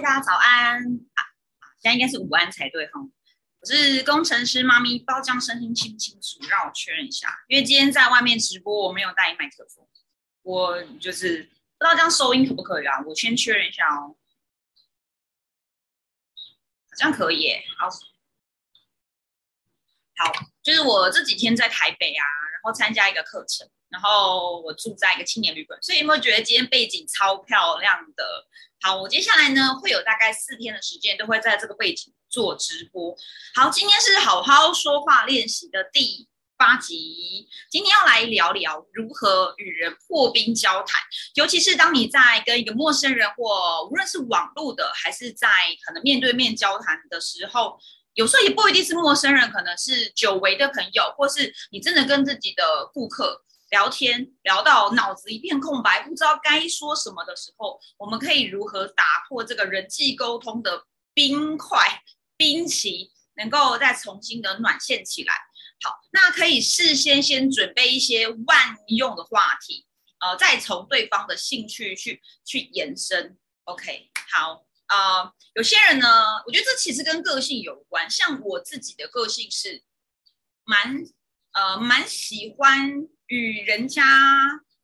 大家早安啊！现在应该是午安才对哈。我是工程师妈咪，包浆声音清不清楚？让我确认一下，因为今天在外面直播，我没有带麦克风，我就是不知道这样收音可不可以啊？我先确认一下哦，好像可以。好，好，就是我这几天在台北啊，然后参加一个课程。然后我住在一个青年旅馆，所以有没有觉得今天背景超漂亮的？好，我接下来呢会有大概四天的时间都会在这个背景做直播。好，今天是好好说话练习的第八集，今天要来聊聊如何与人破冰交谈，尤其是当你在跟一个陌生人或无论是网络的还是在可能面对面交谈的时候，有时候也不一定是陌生人，可能是久违的朋友，或是你真的跟自己的顾客。聊天聊到脑子一片空白，不知道该说什么的时候，我们可以如何打破这个人际沟通的冰块 冰期，能够再重新的暖线起来？好，那可以事先先准备一些万用的话题，呃，再从对方的兴趣去去延伸。OK，好，呃，有些人呢，我觉得这其实跟个性有关，像我自己的个性是蛮呃蛮喜欢。与人家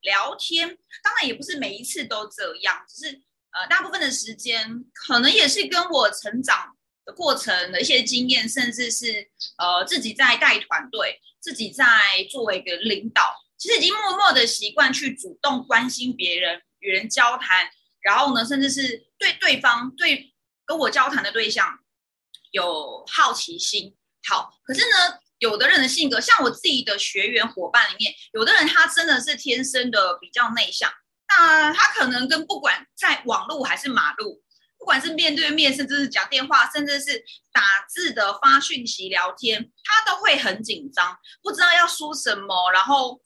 聊天，当然也不是每一次都这样，只是呃，大部分的时间可能也是跟我成长的过程的一些经验，甚至是呃自己在带团队，自己在作为一个领导，其实已经默默的习惯去主动关心别人，与人交谈，然后呢，甚至是对对方对跟我交谈的对象有好奇心。好，可是呢。有的人的性格，像我自己的学员伙伴里面，有的人他真的是天生的比较内向，那他可能跟不管在网络还是马路，不管是面对面，甚至是讲电话，甚至是打字的发讯息聊天，他都会很紧张，不知道要说什么，然后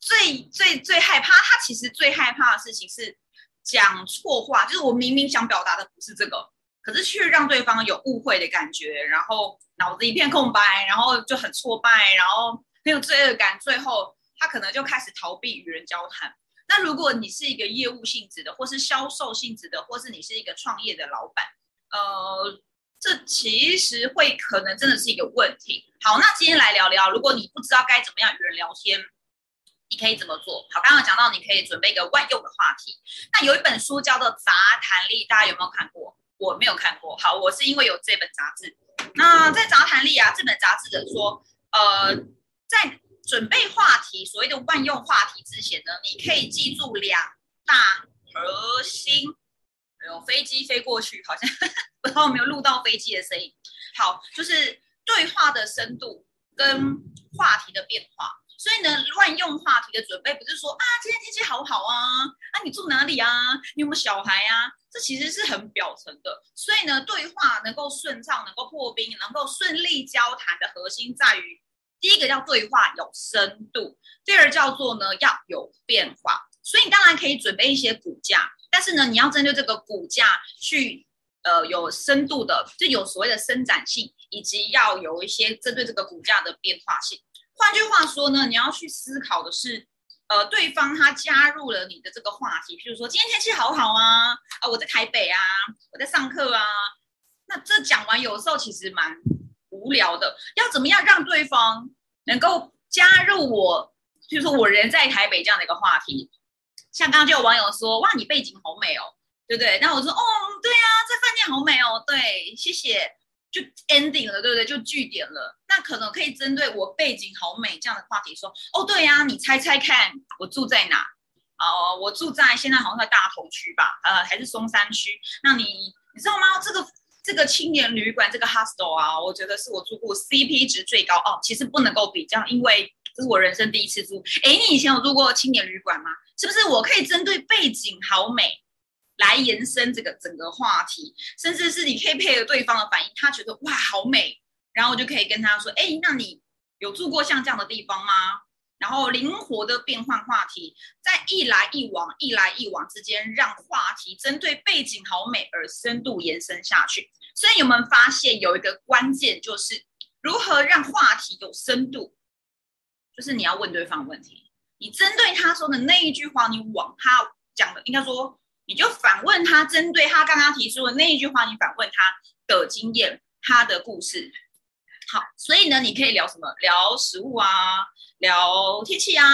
最最最害怕，他其实最害怕的事情是讲错话，就是我明明想表达的不是这个。可是却让对方有误会的感觉，然后脑子一片空白，然后就很挫败，然后很有罪恶感，最后他可能就开始逃避与人交谈。那如果你是一个业务性质的，或是销售性质的，或是你是一个创业的老板，呃，这其实会可能真的是一个问题。好，那今天来聊聊，如果你不知道该怎么样与人聊天，你可以怎么做？好，刚刚讲到你可以准备一个万用的话题。那有一本书叫做《杂谈力》，大家有没有看过？我没有看过，好，我是因为有这本杂志。那在杂谈里啊，这本杂志的说，呃，在准备话题，所谓的万用话题之前呢，你可以记住两大核心。有飞机飞过去，好像不知道有没有录到飞机的声音。好，就是对话的深度跟话题的变化。所以呢，乱用话题的准备不是说啊，今天天气好不好啊，啊，你住哪里啊？你有没有小孩啊？这其实是很表层的。所以呢，对话能够顺畅，能够破冰，能够顺利交谈的核心在于，第一个叫对话有深度，第二叫做呢要有变化。所以你当然可以准备一些骨架，但是呢，你要针对这个骨架去，呃，有深度的，就有所谓的伸展性，以及要有一些针对这个骨架的变化性。换句话说呢，你要去思考的是，呃，对方他加入了你的这个话题，譬如说今天天气好好啊，啊，我在台北啊，我在上课啊，那这讲完有时候其实蛮无聊的，要怎么样让对方能够加入我，譬如说我人在台北这样的一个话题，像刚刚就有网友说，哇，你背景好美哦，对不对？那我说，哦，对啊，这饭店好美哦，对，谢谢。就 ending 了，对不对？就据点了。那可能可以针对我背景好美这样的话题说，哦，对呀，你猜猜看，我住在哪？哦，我住在现在好像在大同区吧，呃，还是松山区？那你你知道吗？这个这个青年旅馆这个 hostel 啊，我觉得是我住过 CP 值最高哦。其实不能够比较，因为这是我人生第一次住。哎，你以前有住过青年旅馆吗？是不是？我可以针对背景好美。来延伸这个整个话题，甚至是你可以配合对方的反应，他觉得哇好美，然后我就可以跟他说，哎，那你有住过像这样的地方吗？然后灵活的变换话题，在一来一往、一来一往之间，让话题针对背景好美而深度延伸下去。所以有没有发现有一个关键，就是如何让话题有深度？就是你要问对方问题，你针对他说的那一句话，你往他讲的应该说。你就反问他，针对他刚刚提出的那一句话，你反问他的经验，他的故事。好，所以呢，你可以聊什么？聊食物啊，聊天气啊，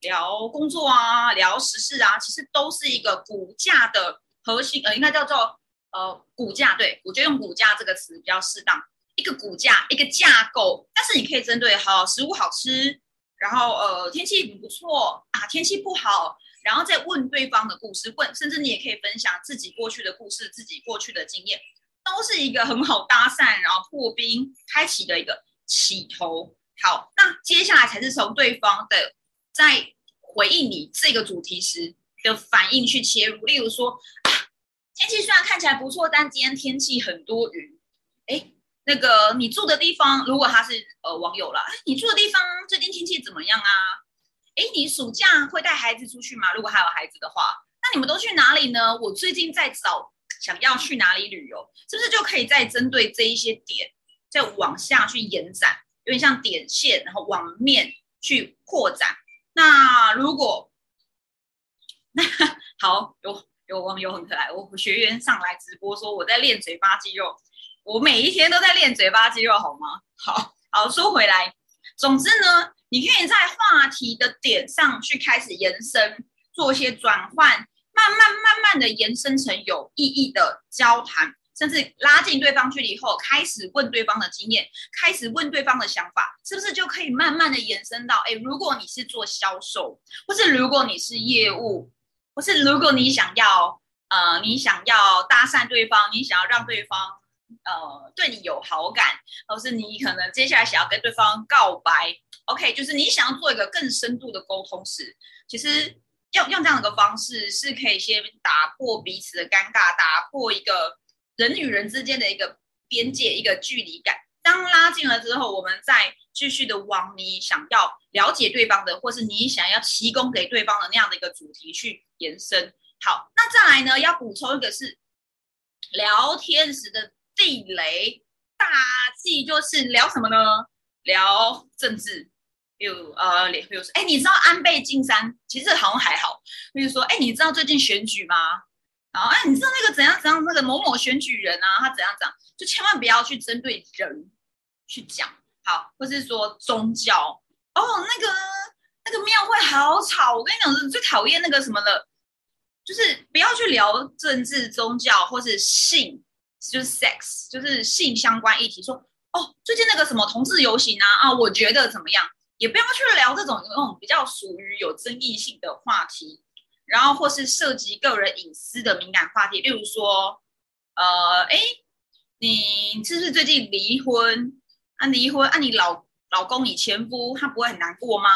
聊工作啊，聊时事啊，其实都是一个骨架的核心，呃，应该叫做呃骨架。对，我觉得用骨架这个词比较适当，一个骨架，一个架构。但是你可以针对好食物好吃，然后呃天气不错啊，天气不好，然后再问对方的故事，问，甚至你也可以分享自己过去的故事，自己过去的经验。都是一个很好搭讪，然后破冰开启的一个起头。好，那接下来才是从对方的在回应你这个主题时的反应去切入。例如说，天气虽然看起来不错，但今天天气很多云。哎，那个你住的地方，如果他是呃网友了，你住的地方最近天气怎么样啊？哎，你暑假会带孩子出去吗？如果还有孩子的话，那你们都去哪里呢？我最近在找。想要去哪里旅游，是不是就可以再针对这一些点，再往下去延展，有点像点线，然后往面去扩展。那如果那 好，有有网友很可爱，我学员上来直播说我在练嘴巴肌肉，我每一天都在练嘴巴肌肉，好吗？好好说回来，总之呢，你可以在话题的点上去开始延伸，做一些转换。慢慢慢慢的延伸成有意义的交谈，甚至拉近对方距离后，开始问对方的经验，开始问对方的想法，是不是就可以慢慢的延伸到，哎，如果你是做销售，或是如果你是业务，或是如果你想要，呃，你想要搭讪对方，你想要让对方，呃，对你有好感，或是你可能接下来想要跟对方告白，OK，就是你想要做一个更深度的沟通时，其实。用用这样的一个方式，是可以先打破彼此的尴尬，打破一个人与人之间的一个边界、一个距离感。当拉近了之后，我们再继续的往你想要了解对方的，或是你想要提供给对方的那样的一个主题去延伸。好，那再来呢，要补充一个是聊天时的地雷大忌，就是聊什么呢？聊政治。有呃，比如说，哎，你知道安倍晋三？其实好像还好。比如说，哎，你知道最近选举吗？然后，哎，你知道那个怎样怎样那个某某选举人啊，他怎样怎样？就千万不要去针对人去讲，好，或是说宗教哦，那个那个庙会好吵。我跟你讲，最讨厌那个什么了，就是不要去聊政治、宗教或是性，就是 sex，就是性相关议题。说哦，最近那个什么同志游行啊，啊，我觉得怎么样？也不要去聊这种那种比较属于有争议性的话题，然后或是涉及个人隐私的敏感话题，例如说，呃，哎，你是不是最近离婚？啊，离婚啊，你老老公、你前夫他不会很难过吗？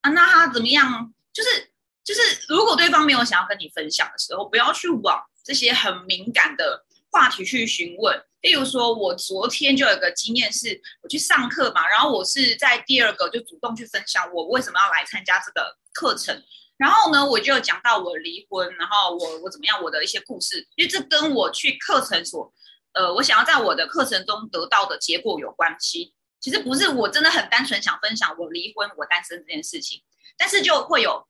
啊，那他怎么样？就是就是，如果对方没有想要跟你分享的时候，不要去往这些很敏感的话题去询问。例如说，我昨天就有个经验，是我去上课嘛，然后我是在第二个就主动去分享我为什么要来参加这个课程，然后呢，我就讲到我离婚，然后我我怎么样，我的一些故事，因为这跟我去课程所，呃，我想要在我的课程中得到的结果有关系。其实不是我真的很单纯想分享我离婚、我单身这件事情，但是就会有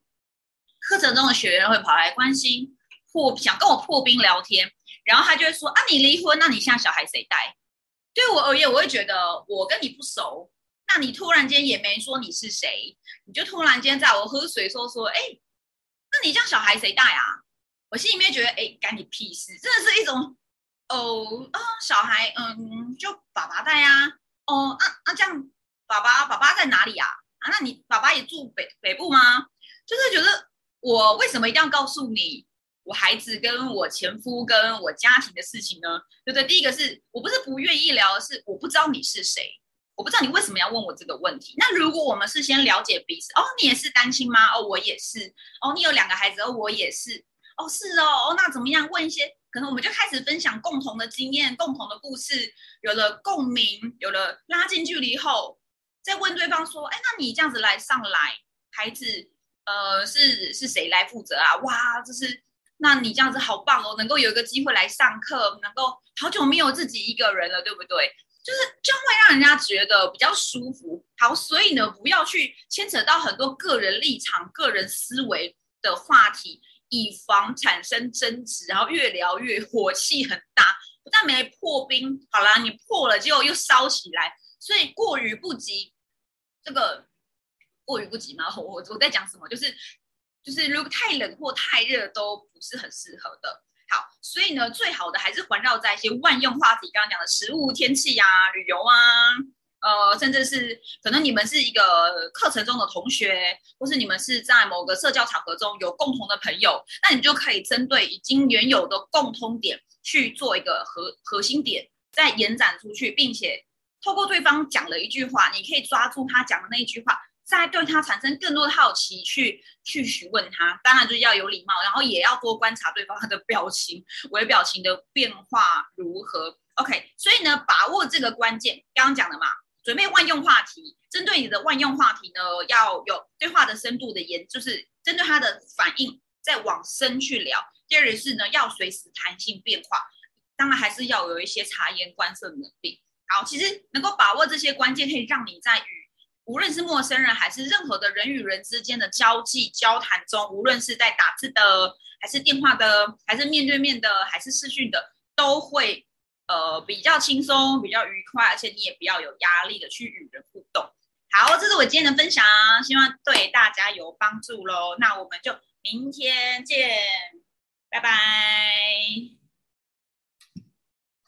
课程中的学员会跑来关心破，想跟我破冰聊天。然后他就会说啊，你离婚，那你现在小孩谁带？对我而言，我会觉得我跟你不熟，那你突然间也没说你是谁，你就突然间在我喝水说说，哎，那你这样小孩谁带啊？我心里面觉得，哎，干你屁事！真的是一种，哦啊，小孩，嗯，就爸爸带啊，哦啊啊，这样，爸爸爸爸在哪里啊？啊，那你爸爸也住北北部吗？就是觉得我为什么一定要告诉你？我孩子跟我前夫跟我家庭的事情呢，对不对？第一个是我不是不愿意聊，是我不知道你是谁，我不知道你为什么要问我这个问题。那如果我们是先了解彼此，哦，你也是单亲吗？哦，我也是。哦，你有两个孩子，哦，我也是。哦，是哦，哦，那怎么样？问一些，可能我们就开始分享共同的经验、共同的故事，有了共鸣，有了拉近距离后，再问对方说，哎，那你这样子来上来，孩子，呃，是是谁来负责啊？哇，这是。那你这样子好棒哦，能够有一个机会来上课，能够好久没有自己一个人了，对不对？就是就会让人家觉得比较舒服。好，所以呢，不要去牵扯到很多个人立场、个人思维的话题，以防产生争执，然后越聊越火气很大。不但没破冰，好啦，你破了，结果又烧起来，所以过于不及。这个过于不及吗？我我在讲什么？就是就是如果太冷或太热都不是很适合的。好，所以呢，最好的还是环绕在一些万用话题，刚刚讲的食物、天气呀、旅游啊，呃，甚至是可能你们是一个课程中的同学，或是你们是在某个社交场合中有共同的朋友，那你就可以针对已经原有的共通点去做一个核核心点，再延展出去，并且透过对方讲了一句话，你可以抓住他讲的那一句话。再对他产生更多的好奇，去去询问他，当然就是要有礼貌，然后也要多观察对方他的表情、微表情的变化如何。OK，所以呢，把握这个关键，刚刚讲的嘛，准备万用话题，针对你的万用话题呢，要有对话的深度的研，就是针对他的反应再往深去聊。第二是呢，要随时弹性变化，当然还是要有一些察言观色的能力。好，其实能够把握这些关键，可以让你在与无论是陌生人还是任何的人与人之间的交际交谈中，无论是在打字的，还是电话的，还是面对面的，还是视讯的，都会呃比较轻松、比较愉快，而且你也比较有压力的去与人互动。好，这是我今天的分享，希望对大家有帮助喽。那我们就明天见，拜拜。